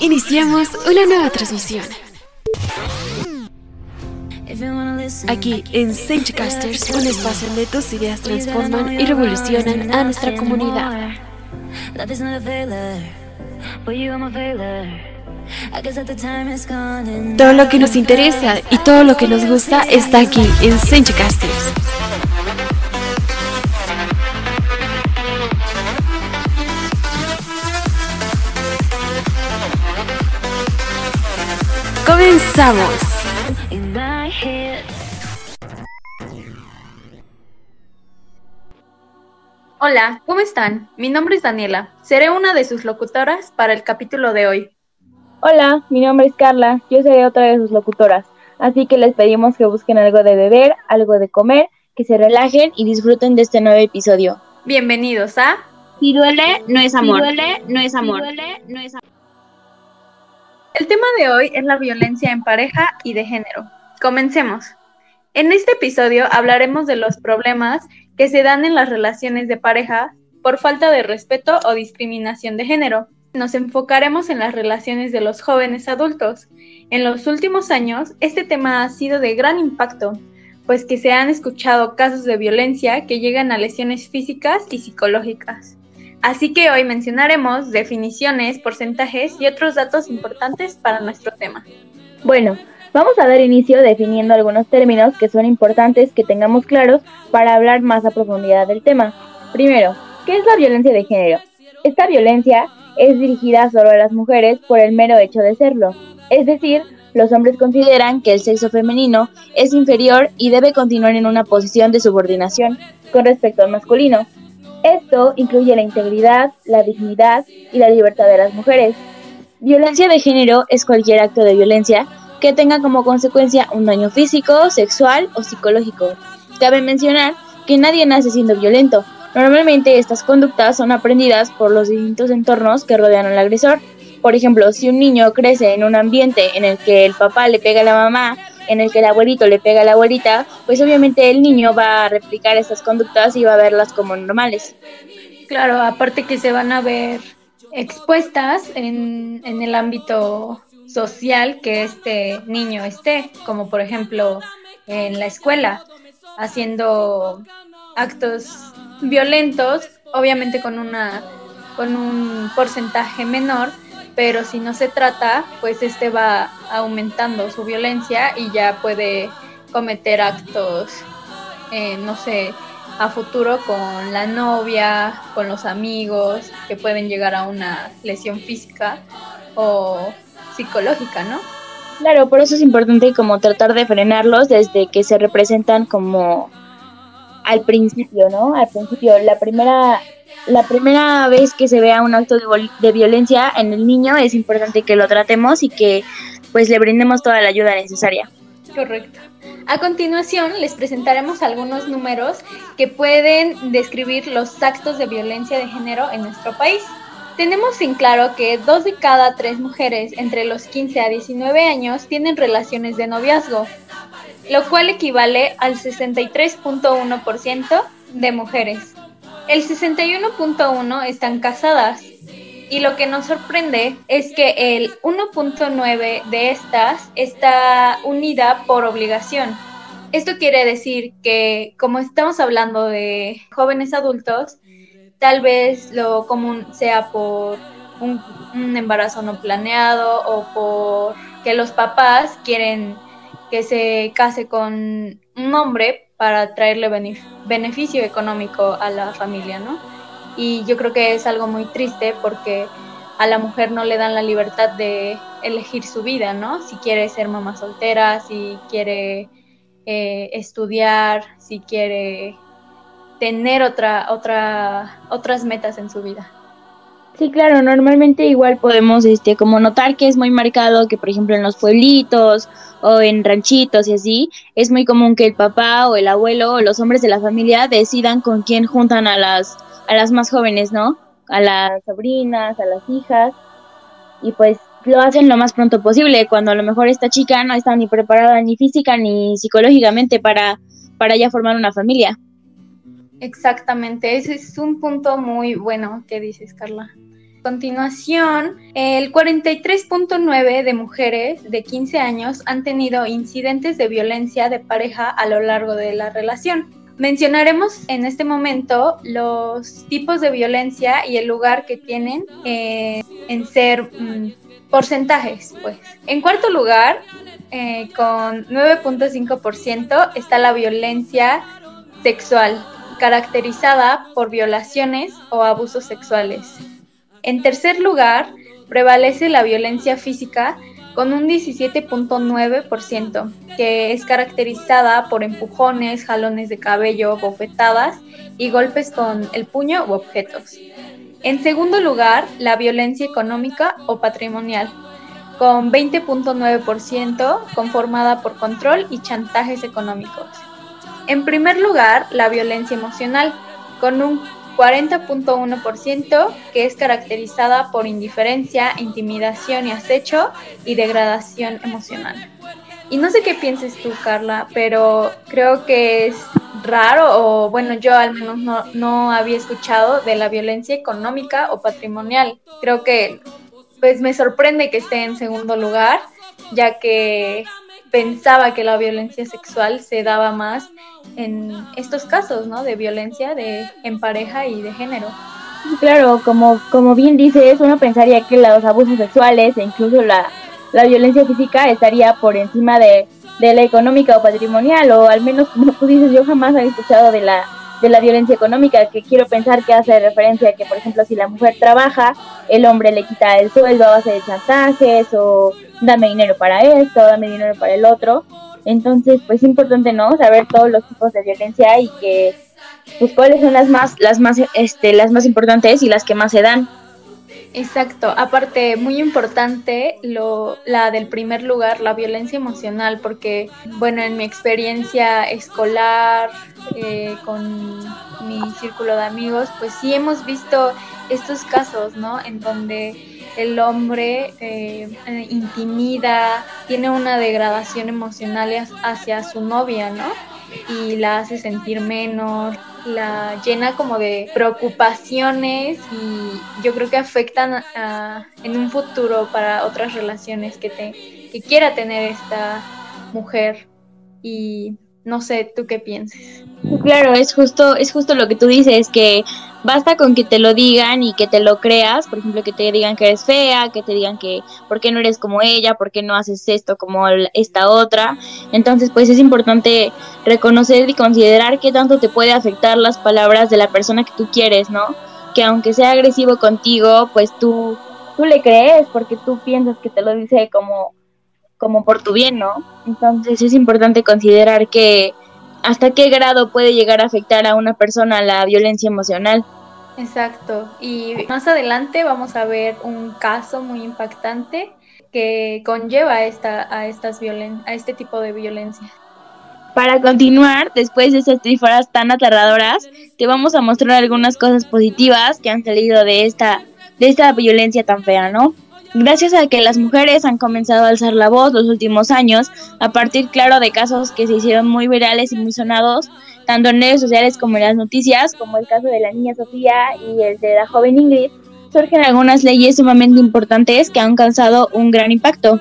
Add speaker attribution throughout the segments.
Speaker 1: Iniciamos una nueva transmisión. Aquí en Casters, un espacio donde tus ideas transforman y revolucionan a nuestra comunidad. Todo lo que nos interesa y todo lo que nos gusta está aquí en Casters. Comenzamos.
Speaker 2: Hola, ¿cómo están? Mi nombre es Daniela. Seré una de sus locutoras para el capítulo de hoy.
Speaker 3: Hola, mi nombre es Carla. Yo seré otra de sus locutoras. Así que les pedimos que busquen algo de beber, algo de comer, que se relajen y disfruten de este nuevo episodio.
Speaker 2: Bienvenidos a
Speaker 4: Si duele, no es amor. Si duele, no es amor. Si duele, no es amor.
Speaker 2: El tema de hoy es la violencia en pareja y de género. Comencemos. En este episodio hablaremos de los problemas que se dan en las relaciones de pareja por falta de respeto o discriminación de género. Nos enfocaremos en las relaciones de los jóvenes adultos. En los últimos años, este tema ha sido de gran impacto, pues que se han escuchado casos de violencia que llegan a lesiones físicas y psicológicas. Así que hoy mencionaremos definiciones, porcentajes y otros datos importantes para nuestro tema.
Speaker 3: Bueno, vamos a dar inicio definiendo algunos términos que son importantes que tengamos claros para hablar más a profundidad del tema. Primero, ¿qué es la violencia de género? Esta violencia es dirigida solo a las mujeres por el mero hecho de serlo. Es decir, los hombres consideran que el sexo femenino es inferior y debe continuar en una posición de subordinación con respecto al masculino, esto incluye la integridad, la dignidad y la libertad de las mujeres. Violencia de género es cualquier acto de violencia que tenga como consecuencia un daño físico, sexual o psicológico. Cabe mencionar que nadie nace siendo violento. Normalmente estas conductas son aprendidas por los distintos entornos que rodean al agresor. Por ejemplo, si un niño crece en un ambiente en el que el papá le pega a la mamá en el que el abuelito le pega a la abuelita, pues obviamente el niño va a replicar estas conductas y va a verlas como normales.
Speaker 2: Claro, aparte que se van a ver expuestas en, en el ámbito social que este niño esté, como por ejemplo en la escuela, haciendo actos violentos, obviamente con una con un porcentaje menor, pero si no se trata, pues este va aumentando su violencia y ya puede cometer actos, eh, no sé, a futuro con la novia, con los amigos, que pueden llegar a una lesión física o psicológica, ¿no?
Speaker 3: Claro, por eso es importante como tratar de frenarlos desde que se representan como al principio, ¿no? Al principio, la primera la primera vez que se vea un acto de, violencia en el niño es importante que lo tratemos y que pues le brindemos toda la ayuda necesaria.
Speaker 2: Correcto. A continuación les presentaremos algunos números que pueden describir los actos de violencia de género en nuestro país. Tenemos en claro que dos de cada tres mujeres entre los 15 a 19 años tienen relaciones de noviazgo, lo cual equivale al 63.1% de mujeres. El 61.1 están casadas y lo que nos sorprende es que el 1.9 de estas está unida por obligación. Esto quiere decir que como estamos hablando de jóvenes adultos, tal vez lo común sea por un, embarazo no planeado o por que los papás quieren que se case con un hombre para traerle beneficio económico a la familia, ¿no? Y yo creo que es algo muy triste porque a la mujer no le dan la libertad de elegir su vida, ¿no? Si quiere ser mamá soltera, si quiere eh, estudiar, si quiere tener otra, otra, otras metas en su vida.
Speaker 3: Sí, claro, normalmente igual podemos este como notar que es muy marcado que por ejemplo en los pueblitos o en ranchitos y así, es muy común que el papá o el abuelo o los hombres de la familia decidan con quién juntan a las, a las más jóvenes, ¿no? A las sobrinas, a las hijas, y pues lo hacen lo más pronto posible, cuando a lo mejor esta chica no está ni preparada ni física ni psicológicamente para, para ya formar una familia.
Speaker 2: Exactamente, ese es un punto muy bueno que dices, Carla. Continuación, el 43.9 de mujeres de 15 años han tenido incidentes de violencia de pareja a lo largo de la relación. Mencionaremos en este momento los tipos de violencia y el lugar que tienen eh, en ser mm, porcentajes. Pues. En cuarto lugar, eh, con 9.5% está la violencia sexual, caracterizada por violaciones o abusos sexuales. En tercer lugar, prevalece la violencia física con un 17.9%, que es caracterizada por empujones, jalones de cabello, bofetadas y golpes con el puño u objetos. En segundo lugar, la violencia económica o patrimonial, con 20.9% conformada por control y chantajes económicos. En primer lugar, la violencia emocional, con un 40.1%, que es caracterizada por indiferencia, intimidación y acecho y degradación emocional. Y no sé qué pienses tú, Carla, pero creo que es raro, o bueno, yo al menos no, no había escuchado de la violencia económica o patrimonial. Creo que pues me sorprende que esté en segundo lugar, ya que pensaba que la violencia sexual se daba más en estos casos, ¿no? De violencia de, en pareja y de género.
Speaker 3: Claro, como, como bien dices, uno pensaría que los abusos sexuales e incluso la, la violencia física estaría por encima de, de la económica o patrimonial, o al menos como tú dices, yo jamás había escuchado de la de la violencia económica, que quiero pensar que hace referencia a que, por ejemplo, si la mujer trabaja, el hombre le quita el sueldo a base de chantajes o dame dinero para esto, dame dinero para el otro. Entonces, pues es importante, ¿no? Saber todos los tipos de violencia y que, pues, cuáles son las más, las más, este, las más importantes y las que más se dan.
Speaker 2: Exacto, aparte muy importante lo, la del primer lugar, la violencia emocional, porque bueno, en mi experiencia escolar, eh, con mi círculo de amigos, pues sí hemos visto estos casos, ¿no? En donde el hombre eh, intimida, tiene una degradación emocional hacia su novia, ¿no? Y la hace sentir menos, la llena como de preocupaciones y yo creo que afectan en un futuro para otras relaciones que, te, que quiera tener esta mujer y no sé, ¿tú qué piensas?
Speaker 3: Claro, es justo, es justo lo que tú dices, que basta con que te lo digan y que te lo creas, por ejemplo, que te digan que eres fea, que te digan que por qué no eres como ella, por qué no haces esto como esta otra. Entonces, pues es importante reconocer y considerar qué tanto te puede afectar las palabras de la persona que tú quieres, ¿no? Que aunque sea agresivo contigo, pues tú, tú le crees porque tú piensas que te lo dice como como por tu bien, ¿no? Entonces es importante considerar que hasta qué grado puede llegar a afectar a una persona la violencia emocional.
Speaker 2: Exacto. Y más adelante vamos a ver un caso muy impactante que conlleva a, esta, a, estas violen a este tipo de violencia.
Speaker 3: Para continuar, después de esas tríforas tan aterradoras, te vamos a mostrar algunas cosas positivas que han salido de esta, de esta violencia tan fea, ¿no? Gracias a que las mujeres han comenzado a alzar la voz los últimos años, a partir, claro, de casos que se hicieron muy virales y muy sonados, tanto en redes sociales como en las noticias, como el caso de la niña Sofía y el de la joven Ingrid, surgen algunas leyes sumamente importantes que han causado un gran impacto.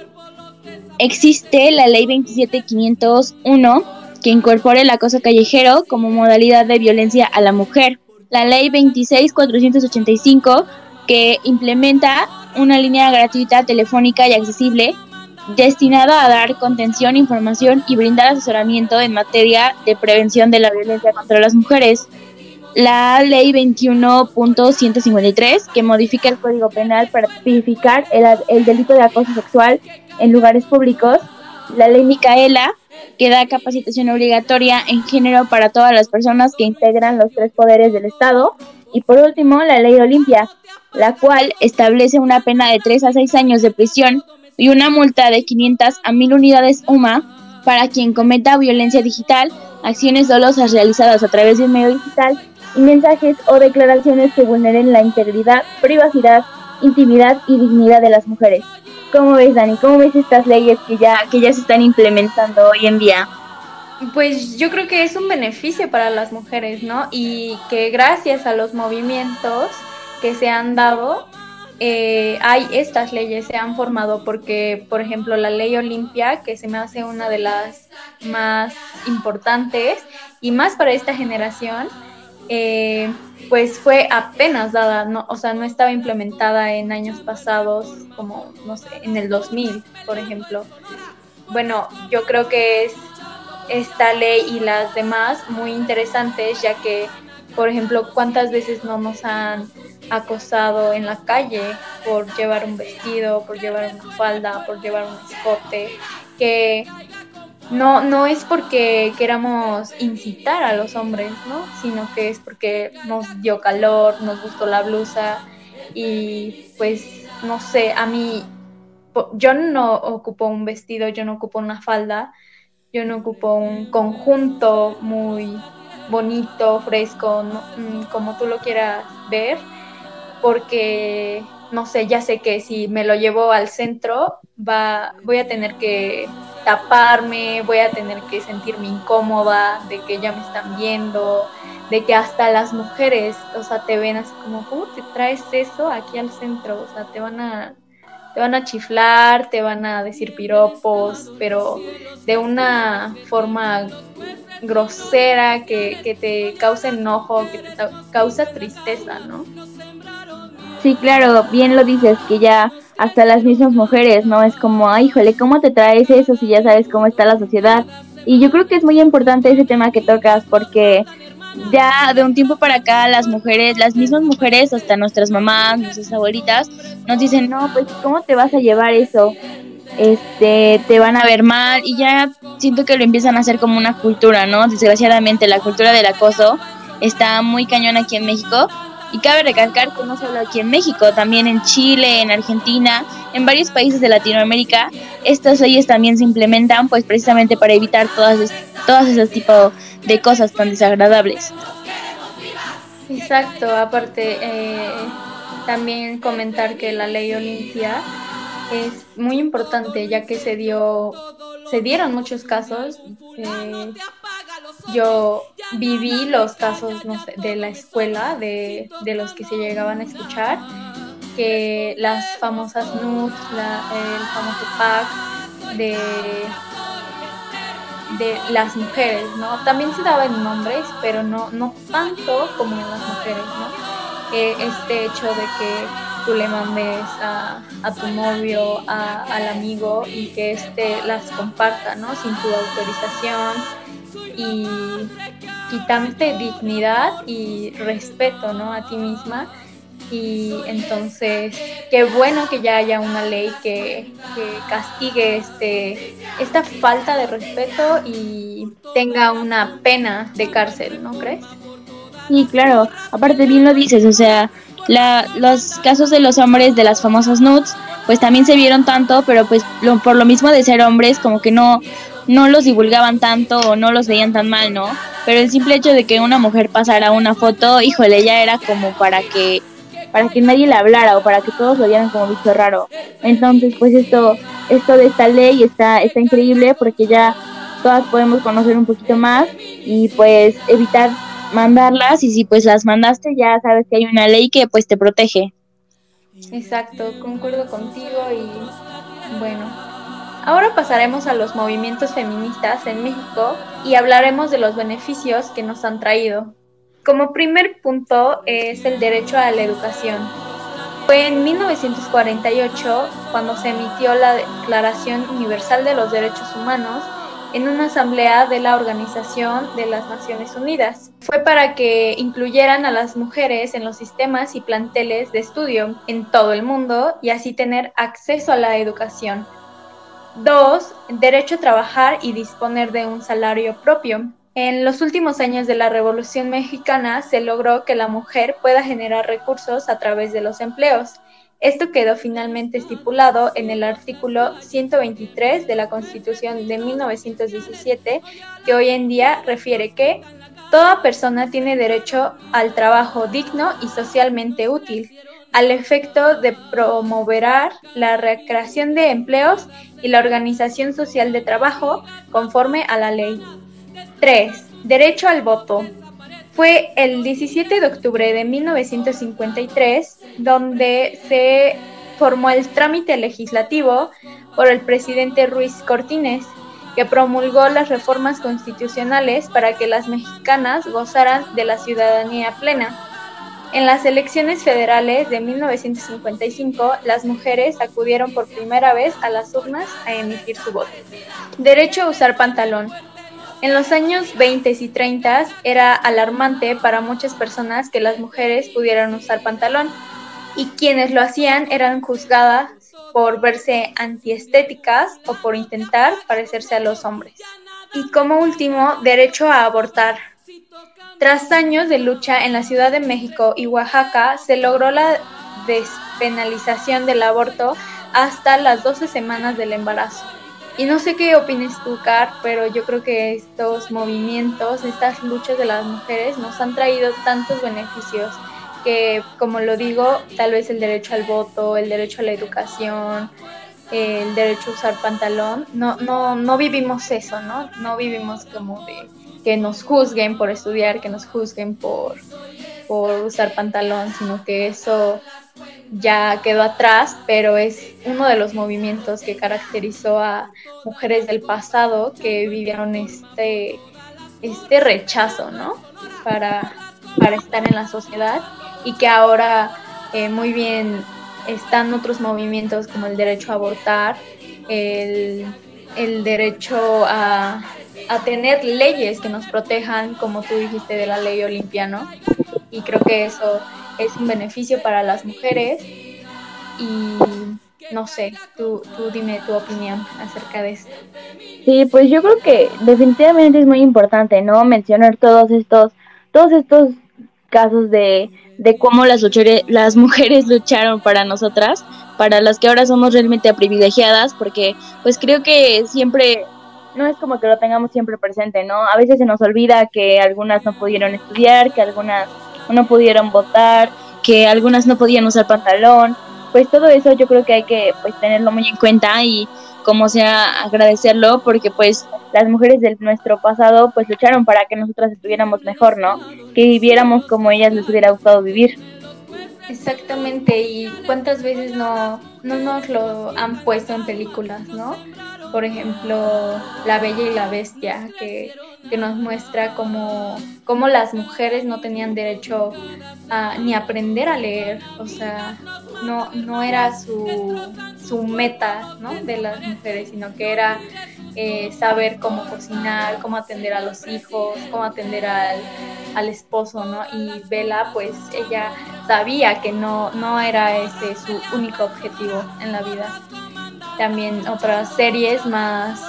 Speaker 3: Existe la ley 27501, que incorpora el acoso callejero como modalidad de violencia a la mujer. La ley 26485, que implementa una línea gratuita telefónica y accesible destinada a dar contención, información y brindar asesoramiento en materia de prevención de la violencia contra las mujeres. La ley 21.153, que modifica el Código Penal para tipificar el, el delito de acoso sexual en lugares públicos. La ley Micaela, que da capacitación obligatoria en género para todas las personas que integran los tres poderes del Estado. Y por último, la ley Olimpia, la cual establece una pena de 3 a 6 años de prisión y una multa de 500 a 1000 unidades UMA para quien cometa violencia digital, acciones dolosas realizadas a través de un medio digital y mensajes o declaraciones que vulneren la integridad, privacidad, intimidad y dignidad de las mujeres. ¿Cómo ves, Dani? ¿Cómo ves estas leyes que ya, que ya se están implementando hoy en día?
Speaker 2: Pues yo creo que es un beneficio para las mujeres, ¿no? Y que gracias a los movimientos que se han dado, eh, hay estas leyes, se han formado porque, por ejemplo, la ley Olimpia, que se me hace una de las más importantes y más para esta generación, eh, pues fue apenas dada, no, o sea, no estaba implementada en años pasados, como, no sé, en el 2000, por ejemplo. Bueno, yo creo que es esta ley y las demás muy interesantes, ya que, por ejemplo, cuántas veces no nos han acosado en la calle por llevar un vestido, por llevar una falda, por llevar un escote, que no, no es porque queramos incitar a los hombres, ¿no? Sino que es porque nos dio calor, nos gustó la blusa y pues no sé, a mí yo no ocupo un vestido, yo no ocupo una falda, yo no ocupo un conjunto muy bonito, fresco, mm, como tú lo quieras ver, porque no sé, ya sé que si me lo llevo al centro, va, voy a tener que taparme, voy a tener que sentirme incómoda, de que ya me están viendo, de que hasta las mujeres, o sea, te ven así como, ¿cómo te traes eso aquí al centro? O sea, te van a, te van a chiflar, te van a decir piropos, pero de una forma grosera que, que te causa enojo, que te causa tristeza, ¿no?
Speaker 3: Sí, claro, bien lo dices, que ya hasta las mismas mujeres, ¿no? Es como, ay, híjole, ¿cómo te traes eso si ya sabes cómo está la sociedad? Y yo creo que es muy importante ese tema que tocas porque ya de un tiempo para acá las mujeres, las mismas mujeres, hasta nuestras mamás, nuestras abuelitas, nos dicen, no, pues ¿cómo te vas a llevar eso? Este, te van a ver mal y ya siento que lo empiezan a hacer como una cultura, ¿no? Desgraciadamente la cultura del acoso está muy cañón aquí en México y cabe recalcar que no solo aquí en México, también en Chile, en Argentina, en varios países de Latinoamérica, estas leyes también se implementan pues precisamente para evitar todas, todas esos tipos de cosas tan desagradables.
Speaker 2: Exacto, aparte eh, también comentar que la ley Olimpia es muy importante ya que se dio se dieron muchos casos eh, yo viví los casos de la escuela, de, los que se llegaban a escuchar, que las famosas nudes, el famoso pack de, de las mujeres, ¿no? También se daba en hombres, pero no, no tanto como en las mujeres, ¿no? este hecho de que tú le mandes a, a tu novio, al amigo y que éste las comparta, ¿no? Sin tu autorización y quitándote dignidad y respeto, ¿no? A ti misma. Y entonces, qué bueno que ya haya una ley que, castigue este, esta falta de respeto y tenga una pena de cárcel, ¿no crees?
Speaker 3: Sí, claro. Aparte bien lo dices, o sea, la, los casos de los hombres de las famosas nudes, pues también se vieron tanto, pero pues por lo mismo de ser hombres, como que no, no los divulgaban tanto o no los veían tan mal, ¿no? Pero el simple hecho de que una mujer pasara una foto, híjole, ya era como para que para que nadie le hablara o para que todos lo vieran como visto raro. Entonces, pues esto esto de esta ley está está increíble porque ya todas podemos conocer un poquito más y pues evitar mandarlas y si pues las mandaste ya sabes que hay una ley que pues te protege.
Speaker 2: Exacto, concuerdo contigo y bueno, Ahora pasaremos a los movimientos feministas en México y hablaremos de los beneficios que nos han traído. Como primer punto es el derecho a la educación. Fue en 1948 cuando se emitió la Declaración Universal de los Derechos Humanos en una asamblea de la Organización de las Naciones Unidas. Fue para que incluyeran a las mujeres en los sistemas y planteles de estudio en todo el mundo y así tener acceso a la educación. Dos, derecho a trabajar y disponer de un salario propio. En los últimos años de la Revolución Mexicana se logró que la mujer pueda generar recursos a través de los empleos. Esto quedó finalmente estipulado en el artículo 123 de la Constitución de 1917, que hoy en día refiere que toda persona tiene derecho al trabajo digno y socialmente útil, al efecto de promover la recreación de empleos y la organización social de trabajo conforme a la ley. 3. Derecho al voto. fue el 17 de octubre de 1953 donde se formó el trámite legislativo por el presidente Ruiz Cortines, que promulgó las reformas constitucionales para que las mexicanas gozaran de la ciudadanía plena. En las elecciones federales de 1955, las mujeres acudieron por primera vez a las urnas a emitir su voto. Derecho a usar pantalón. En los años 20 y 30 era alarmante para muchas personas que las mujeres pudieran usar pantalón y quienes lo hacían eran juzgadas por verse antiestéticas o por intentar parecerse a los hombres. Y como último, derecho a abortar. Tras años de lucha en la Ciudad de México y Oaxaca, se logró la despenalización del aborto hasta las 12 semanas del embarazo. Y no sé qué opines tú, Car, pero yo creo que estos movimientos, estas luchas de las mujeres nos han traído tantos beneficios que, como lo digo, tal vez el derecho al voto, el derecho a la educación, el derecho a usar pantalón, no, no, no vivimos eso, ¿no? No vivimos como de que nos juzguen por estudiar, que nos juzguen por, por usar pantalón, sino que eso ya quedó atrás, pero es uno de los movimientos que caracterizó a mujeres del pasado que vivieron este, este rechazo, ¿no? Para, para estar en la sociedad y que ahora eh, muy bien están otros movimientos como el derecho a abortar, el, el derecho a, a, tener leyes que nos protejan, como tú dijiste, de la ley olimpiano. Y creo que eso es un beneficio para las mujeres. Y no sé, tú, tú dime tu opinión acerca de esto.
Speaker 3: Sí, pues yo creo que definitivamente es muy importante, ¿no? Mencionar todos estos, todos estos casos de, de cómo las, las mujeres lucharon para nosotras, para las que ahora somos realmente privilegiadas, porque pues creo que siempre no es como que lo tengamos siempre presente, ¿no? A veces se nos olvida que algunas no pudieron estudiar, que algunas no pudieron votar, que algunas no podían usar pantalón, pues todo eso yo creo que hay que pues tenerlo muy en cuenta y como sea agradecerlo porque pues las mujeres de nuestro pasado pues lucharon para que nosotras estuviéramos mejor, ¿no? Que viviéramos como ellas les hubiera gustado vivir.
Speaker 2: Exactamente, y cuántas veces no, no nos lo han puesto en películas, ¿no? Por ejemplo, La Bella y la Bestia, que, que nos muestra cómo, cómo, las mujeres no tenían derecho a, ni aprender a leer, o sea, no, no era su, su meta ¿no? de las mujeres, sino que era eh, saber cómo cocinar, cómo atender a los hijos, cómo atender al, al esposo, ¿no? Y Bella, pues ella sabía que no, no era ese su único objetivo en la vida. También otras series más,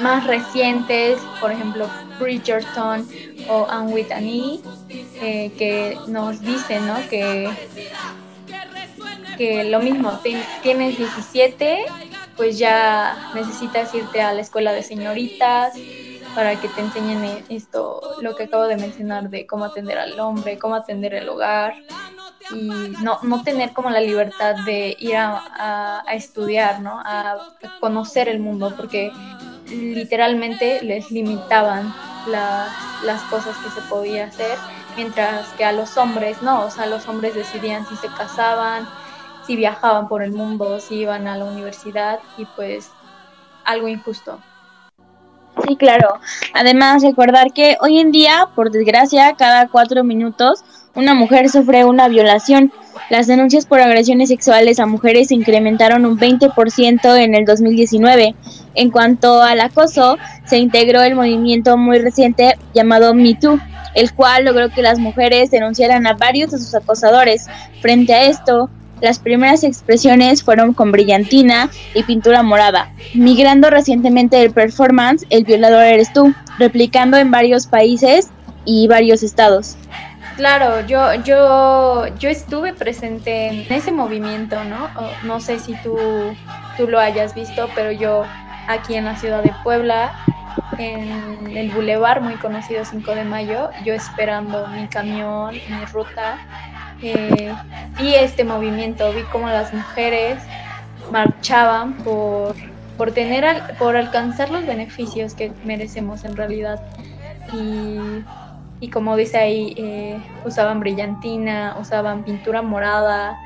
Speaker 2: más recientes, por ejemplo, Bridgerton o Anne with e, eh, que nos dicen, ¿no? Que, que lo mismo, tienes 17 pues ya necesitas irte a la escuela de señoritas para que te enseñen esto, lo que acabo de mencionar de cómo atender al hombre, cómo atender el hogar y no, no tener como la libertad de ir a, estudiar, ¿no? A, conocer el mundo, porque literalmente les limitaban las cosas que se podía hacer, mientras que a los hombres no, o sea, los hombres decidían si se casaban, si viajaban por el mundo, si iban a la universidad y pues algo injusto.
Speaker 3: Sí, claro. Además, recordar que hoy en día, por desgracia, cada cuatro minutos una mujer sufre una violación. Las denuncias por agresiones sexuales a mujeres se incrementaron un 20% en el 2019. En cuanto al acoso, se integró el movimiento muy reciente llamado MeToo, el cual logró que las mujeres denunciaran a varios de sus acosadores. Frente a esto, las primeras expresiones fueron con brillantina y pintura morada, migrando recientemente el performance El violador eres tú, replicando en varios países y varios estados.
Speaker 2: Claro, yo, yo, yo estuve presente en ese movimiento, ¿no? no sé si tú, tú lo hayas visto, pero yo aquí en la ciudad de Puebla, en el bulevar muy conocido 5 de mayo, yo esperando mi camión, mi ruta, eh, vi este movimiento, vi cómo las mujeres marchaban por, por, tener por alcanzar los beneficios que merecemos en realidad. Y y como dice ahí, eh, usaban brillantina, usaban pintura morada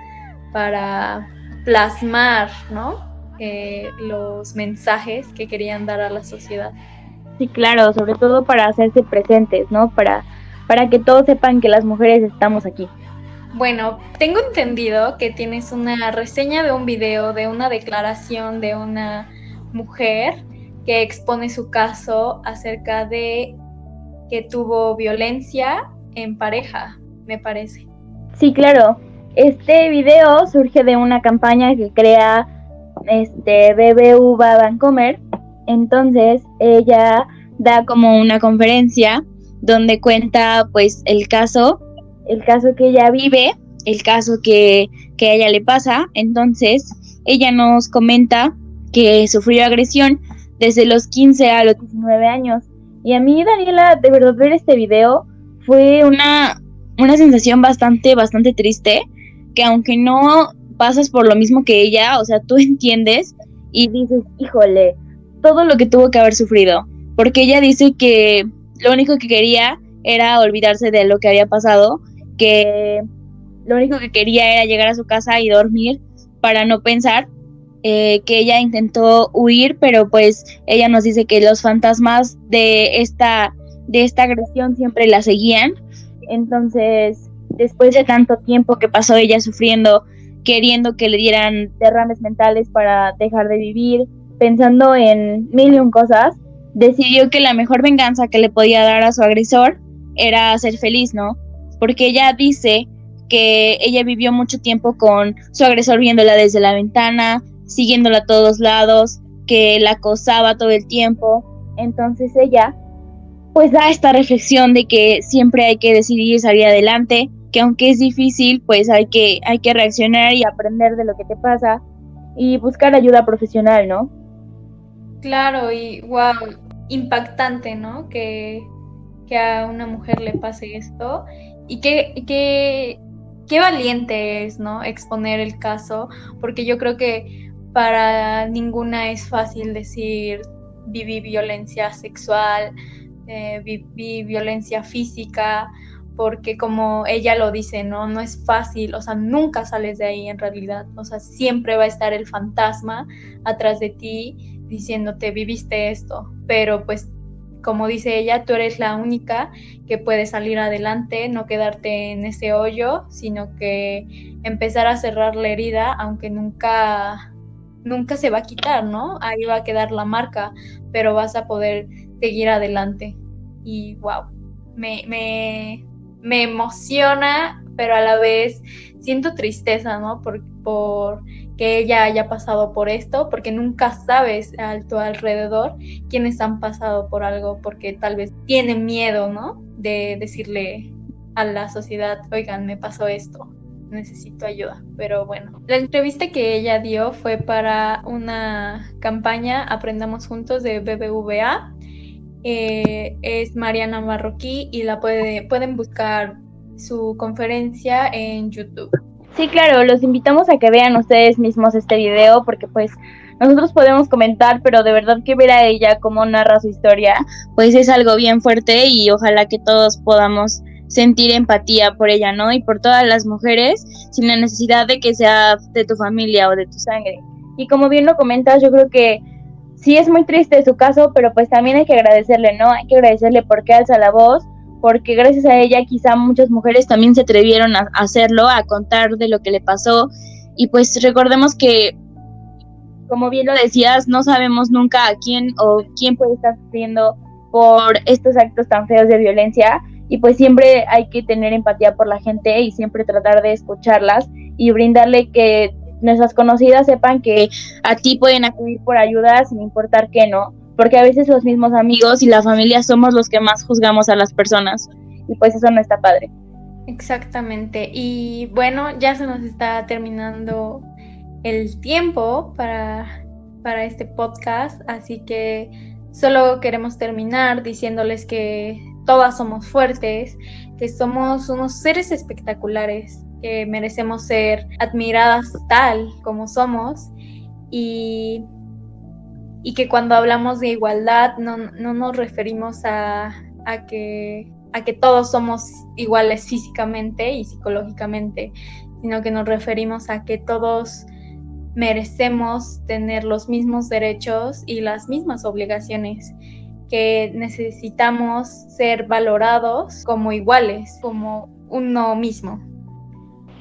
Speaker 2: para plasmar, ¿no? Eh, los mensajes que querían dar a la sociedad.
Speaker 3: Sí, claro, sobre todo para hacerse presentes, ¿no? Para, para que todos sepan que las mujeres estamos aquí.
Speaker 2: Bueno, tengo entendido que tienes una reseña de un video, de una declaración de una mujer que expone su caso acerca de que tuvo violencia en pareja, me parece.
Speaker 3: Sí, claro. Este video surge de una campaña que crea este BBVA Vancomer. Entonces, ella da como una conferencia donde cuenta pues el caso, el caso que ella vive, el caso que, que a ella le pasa. Entonces, ella nos comenta que sufrió agresión desde los 15 a los 19 años y a mí, Daniela, de verdad ver este video fue una, una sensación bastante, bastante triste, que aunque no pasas por lo mismo que ella, o sea, tú entiendes y dices, híjole, todo lo que tuvo que haber sufrido, porque ella dice que lo único que quería era olvidarse de lo que había pasado, que lo único que quería era llegar a su casa y dormir para no pensar eh, que ella intentó huir, pero pues ella nos dice que los fantasmas de esta, de esta agresión siempre la seguían. Entonces, después de tanto tiempo que pasó ella sufriendo, queriendo que le dieran derrames mentales para dejar de vivir, pensando en mil y un cosas, decidió que la mejor venganza que le podía dar a su agresor era ser feliz, ¿no? Porque ella dice que ella vivió mucho tiempo con su agresor viéndola desde la ventana, siguiéndola a todos lados, que la acosaba todo el tiempo. Entonces ella pues da esta reflexión de que siempre hay que decidir salir adelante, que aunque es difícil, pues hay que, hay que reaccionar y aprender de lo que te pasa y buscar ayuda profesional, ¿no?
Speaker 2: Claro, y wow, impactante, ¿no? Que, que a una mujer le pase esto y que, que, qué valiente es, ¿no? Exponer el caso, porque yo creo que para ninguna es fácil decir viví violencia sexual, eh, viví violencia física, porque como ella lo dice, ¿no? No es fácil, o sea, nunca sales de ahí en realidad, o sea, siempre va a estar el fantasma atrás de ti diciéndote viviste esto, pero pues como dice ella, tú eres la única que puede salir adelante, no quedarte en ese hoyo, sino que empezar a cerrar la herida, aunque nunca nunca se va a quitar, ¿no? Ahí va a quedar la marca, pero vas a poder seguir adelante. Y wow, me, me, me emociona, pero a la vez siento tristeza, ¿no? Por, por que ella haya pasado por esto, porque nunca sabes a tu alrededor quiénes han pasado por algo, porque tal vez tienen miedo, ¿no? De decirle a la sociedad, oigan, me pasó esto necesito ayuda. Pero bueno, la entrevista que ella dio fue para una campaña Aprendamos Juntos de BBVA. Eh, es Mariana Marroquí y la puede, pueden buscar su conferencia en YouTube.
Speaker 3: Sí, claro, los invitamos a que vean ustedes mismos este video porque pues nosotros podemos comentar, pero de verdad que ver a ella cómo narra su historia, pues es algo bien fuerte y ojalá que todos podamos sentir empatía por ella, ¿no? Y por todas las mujeres, sin la necesidad de que sea de tu familia o de tu sangre. Y como bien lo comentas, yo creo que sí es muy triste su caso, pero pues también hay que agradecerle, ¿no? Hay que agradecerle porque alza la voz, porque gracias a ella quizá muchas mujeres también se atrevieron a hacerlo, a contar de lo que le pasó. Y pues recordemos que, como bien lo decías, no sabemos nunca a quién o quién puede estar sufriendo por estos actos tan feos de violencia y pues siempre hay que tener empatía por la gente y siempre tratar de escucharlas y brindarle que nuestras conocidas sepan que a ti pueden acudir por ayuda sin importar qué no, porque a veces los mismos amigos y la familia somos los que más juzgamos a las personas y pues eso no está padre.
Speaker 2: Exactamente. Y bueno, ya se nos está terminando el tiempo para, para este podcast, así que solo queremos terminar diciéndoles que todas somos fuertes, que somos unos seres espectaculares, que merecemos ser admiradas tal como somos y, y que cuando hablamos de igualdad no, nos referimos a, que, a que todos somos iguales físicamente y psicológicamente, sino que nos referimos a que todos merecemos tener los mismos derechos y las mismas obligaciones, que necesitamos ser valorados como iguales, como uno mismo.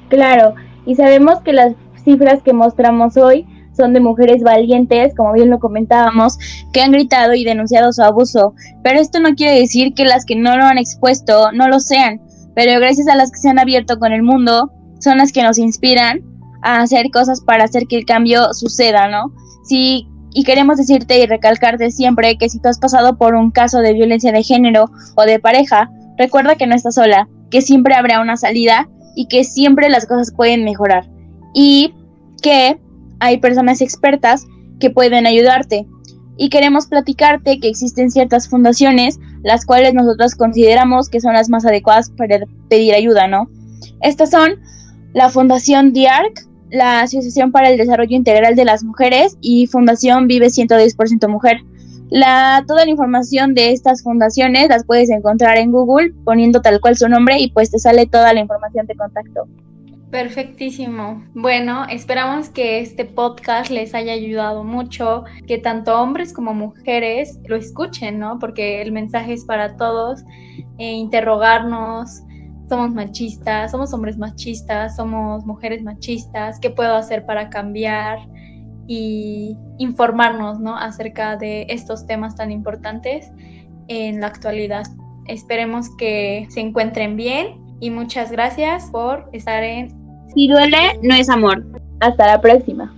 Speaker 3: Claro, y sabemos que las cifras que mostramos hoy son de mujeres valientes, como bien lo comentábamos, que han gritado y denunciado su abuso. Pero esto no quiere decir que las que no lo han expuesto no lo sean, pero gracias a las que se han abierto con el mundo, son las que nos inspiran a hacer cosas para hacer que el cambio suceda, ¿no? Si, y queremos decirte y recalcarte siempre que si tú has pasado por un caso de violencia de género o de pareja, recuerda que no estás sola, que siempre habrá una salida y que siempre las cosas pueden mejorar. Y que hay personas expertas que pueden ayudarte. Y queremos platicarte que existen ciertas fundaciones las cuales nosotros consideramos que son las más adecuadas para pedir ayuda, ¿no? Estas son la Fundación DIARC, la Asociación para el Desarrollo Integral de las Mujeres y Fundación Vive 110% Mujer. La, toda la información de estas fundaciones las puedes encontrar en Google poniendo tal cual su nombre y pues te sale toda la información de contacto.
Speaker 2: Perfectísimo. Bueno, esperamos que este podcast les haya ayudado mucho, que tanto hombres como mujeres lo escuchen, ¿no? Porque el mensaje es para todos, e interrogarnos, somos machistas, somos hombres machistas, somos mujeres machistas, ¿qué puedo hacer para cambiar? Y informarnos, ¿no? Acerca de estos temas tan importantes en la actualidad. Esperemos que se encuentren bien y muchas gracias por estar en
Speaker 4: Si duele, no es amor.
Speaker 3: Hasta la próxima.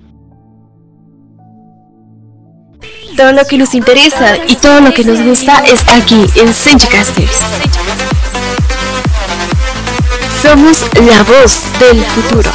Speaker 1: Todo lo que nos interesa y todo lo que nos gusta está aquí en Senchicasters. Somos la voz del futuro.